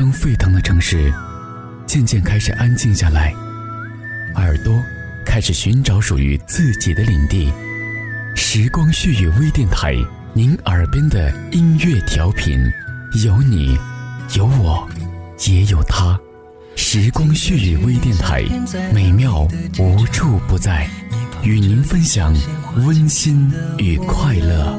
灯沸腾的城市，渐渐开始安静下来，耳朵开始寻找属于自己的领地。时光絮语微电台，您耳边的音乐调频，有你，有我，也有他。时光絮语微电台，美妙无处不在，与您分享温馨与快乐。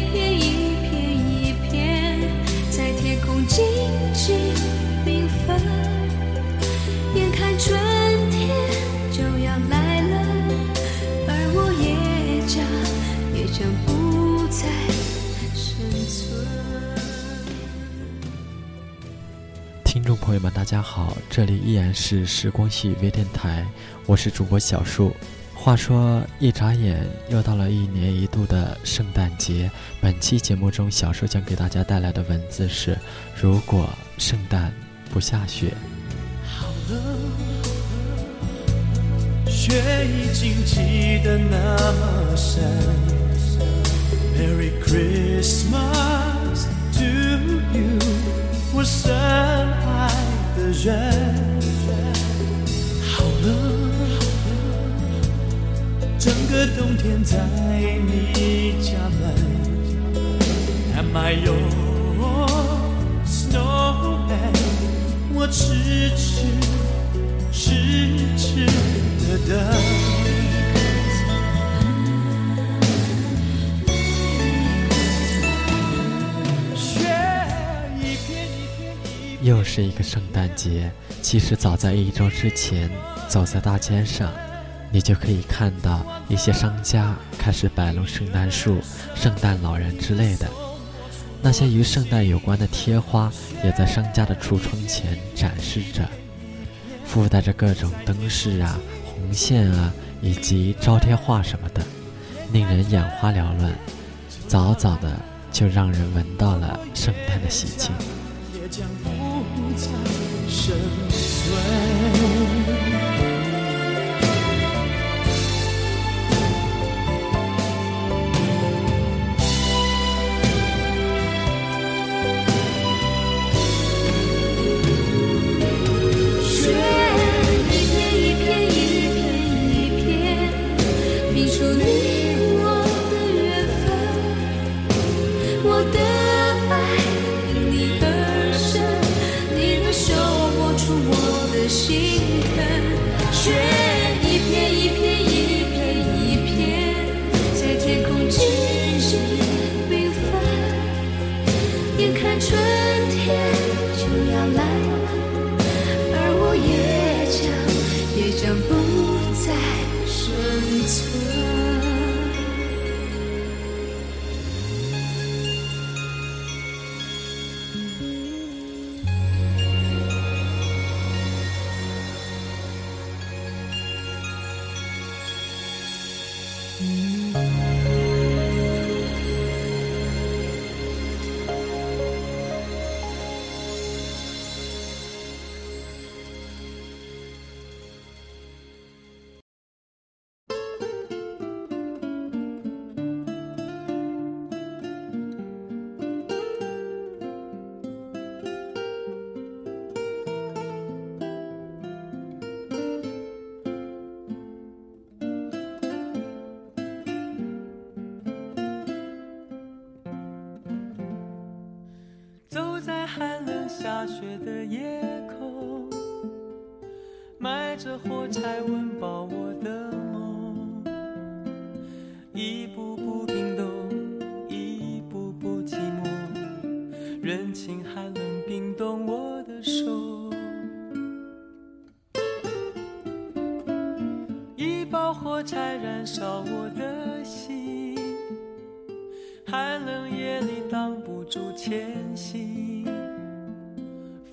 一片一片一片在天空静静缤纷眼看春天就要来了而我也将也将不再生存听众朋友们大家好这里依然是时光系微电台我是主播小树。话说，一眨眼又到了一年一度的圣诞节。本期节目中，小树将给大家带来的文字是：如果圣诞不下雪。好了，雪已经积得那么深。Merry Christmas to you，我深爱的人。好了。整个冬天在你家门，Am I your snowman？我痴痴痴痴的等。又是一个圣诞节，其实早在一周之前，走在大街上。你就可以看到一些商家开始摆弄圣诞树、圣诞老人之类的，那些与圣诞有关的贴花也在商家的橱窗前展示着，附带着各种灯饰啊、红线啊以及招贴画什么的，令人眼花缭乱，早早的就让人闻到了圣诞的喜庆。春天就要来了而我也将也将不再生存在寒冷下雪的夜空，埋着火柴温饱我的梦，一步步冰冻，一步步寂寞，人情寒冷冰冻我的手，一包火柴燃烧我的心，寒冷夜里挡不住前行，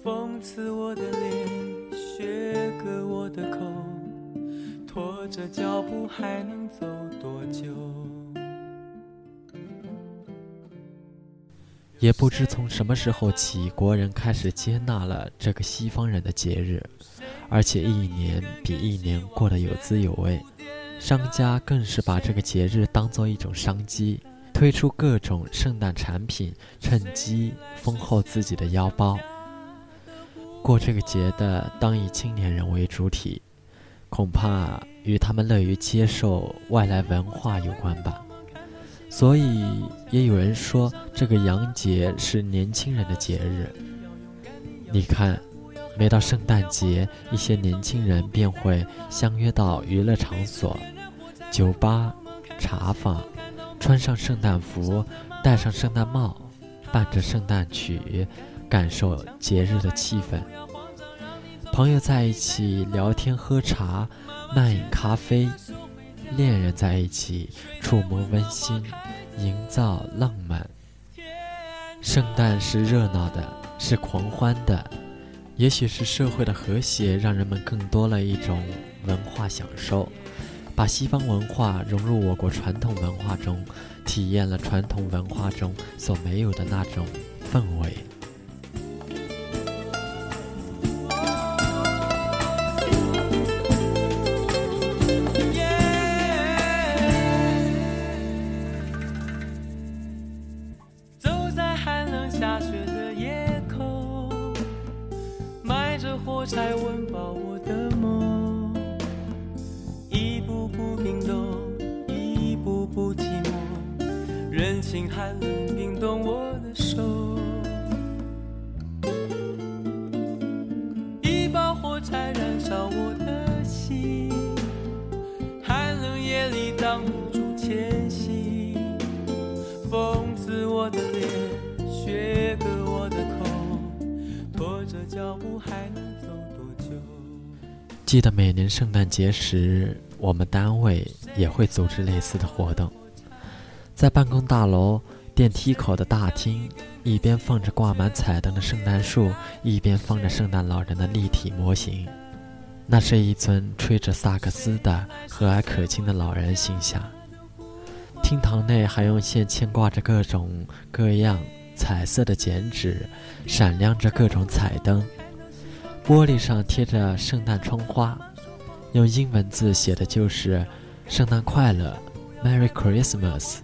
讽刺我的脸，削割我的口，拖着脚步还能走多久？也不知从什么时候起，国人开始接纳了这个西方人的节日，而且一年比一年过得有滋有味。商家更是把这个节日当做一种商机，推出各种圣诞产品，趁机丰厚自己的腰包。过这个节的当以青年人为主体，恐怕与他们乐于接受外来文化有关吧。所以，也有人说这个洋节是年轻人的节日。你看，每到圣诞节，一些年轻人便会相约到娱乐场所、酒吧、茶坊，穿上圣诞服，戴上圣诞帽，伴着圣诞曲，感受节日的气氛。朋友在一起聊天喝茶，慢饮咖啡。恋人在一起，触摸温馨，营造浪漫。圣诞是热闹的，是狂欢的，也许是社会的和谐，让人们更多了一种文化享受，把西方文化融入我国传统文化中，体验了传统文化中所没有的那种氛围。火柴温饱我的梦，一步步冰冻，一步步寂寞，人情寒冷冰冻我的手，一把火柴燃烧我的心，寒冷夜里挡不住前行。风刺我的脸，雪割我的口，拖着脚步还能？记得每年圣诞节时，我们单位也会组织类似的活动，在办公大楼电梯口的大厅，一边放着挂满彩灯的圣诞树，一边放着圣诞老人的立体模型。那是一尊吹着萨克斯的和蔼可亲的老人形象。厅堂内还用线牵挂着各种各样彩色的剪纸，闪亮着各种彩灯。玻璃上贴着圣诞窗花，用英文字写的就是“圣诞快乐，Merry Christmas”。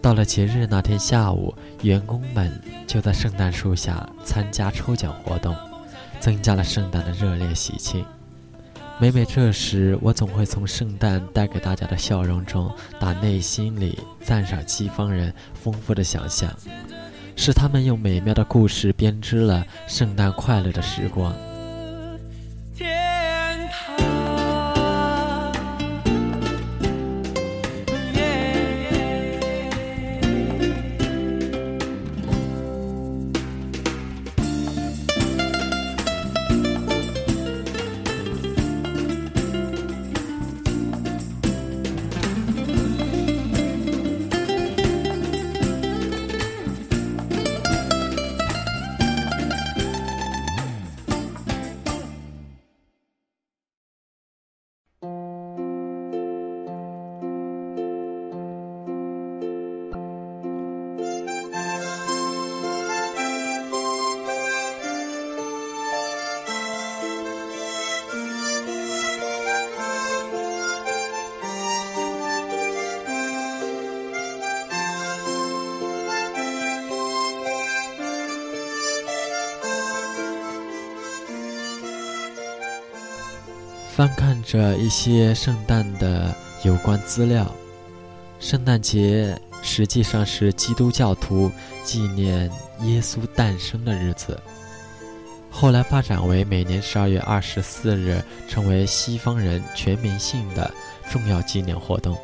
到了节日那天下午，员工们就在圣诞树下参加抽奖活动，增加了圣诞的热烈喜庆。每每这时，我总会从圣诞带给大家的笑容中，打内心里赞赏西方人丰富的想象，是他们用美妙的故事编织了圣诞快乐的时光。翻看着一些圣诞的有关资料，圣诞节实际上是基督教徒纪念耶稣诞生的日子。后来发展为每年十二月二十四日，成为西方人全民性的重要纪念活动。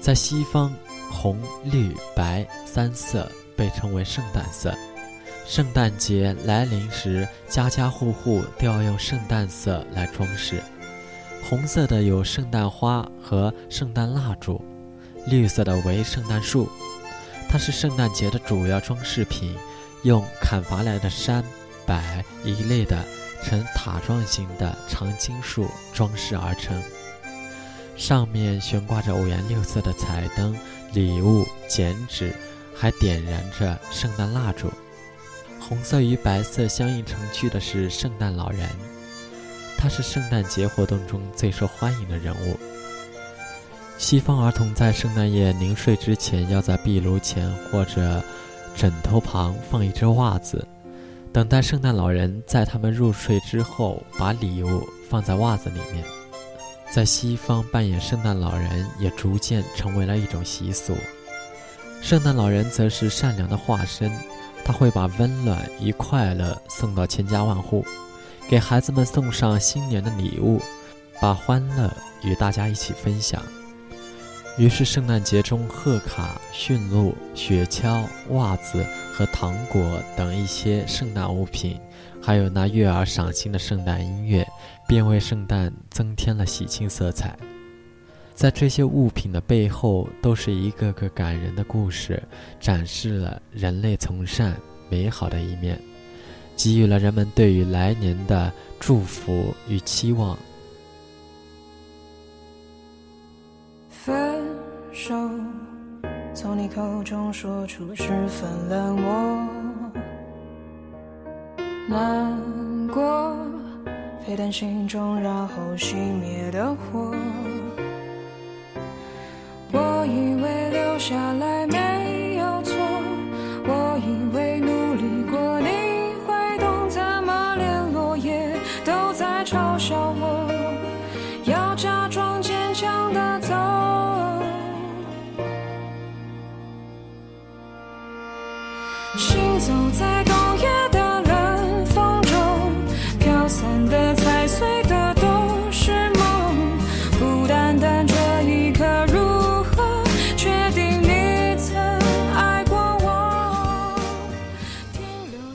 在西方，红、绿、白三色被称为圣诞色。圣诞节来临时，家家户户都要用圣诞色来装饰。红色的有圣诞花和圣诞蜡烛，绿色的为圣诞树，它是圣诞节的主要装饰品，用砍伐来的杉。柏一类的呈塔状形的长青树装饰而成，上面悬挂着五颜六色的彩灯、礼物、剪纸，还点燃着圣诞蜡烛。红色与白色相映成趣的是圣诞老人，他是圣诞节活动中最受欢迎的人物。西方儿童在圣诞夜临睡之前，要在壁炉前或者枕头旁放一只袜子。等待圣诞老人在他们入睡之后，把礼物放在袜子里面。在西方，扮演圣诞老人也逐渐成为了一种习俗。圣诞老人则是善良的化身，他会把温暖与快乐送到千家万户，给孩子们送上新年的礼物，把欢乐与大家一起分享。于是，圣诞节中贺卡、驯鹿、雪橇、袜子和糖果等一些圣诞物品，还有那悦耳赏心的圣诞音乐，便为圣诞增添了喜庆色彩。在这些物品的背后，都是一个个感人的故事，展示了人类从善、美好的一面，给予了人们对于来年的祝福与期望。分手，从你口中说出十分冷漠，难过，沸腾心中然后熄灭的火。为留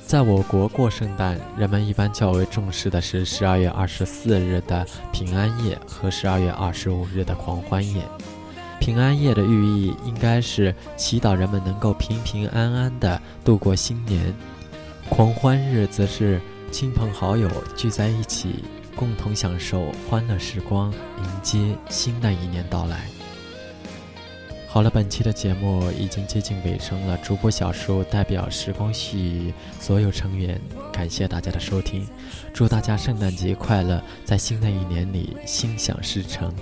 在我国过圣诞，人们一般较为重视的是十二月二十四日的平安夜和十二月二十五日的狂欢夜。平安夜的寓意应该是祈祷人们能够平平安安地度过新年，狂欢日则是亲朋好友聚在一起，共同享受欢乐时光，迎接新的一年到来。好了，本期的节目已经接近尾声了，主播小叔代表时光系所有成员，感谢大家的收听，祝大家圣诞节快乐，在新的一年里心想事成。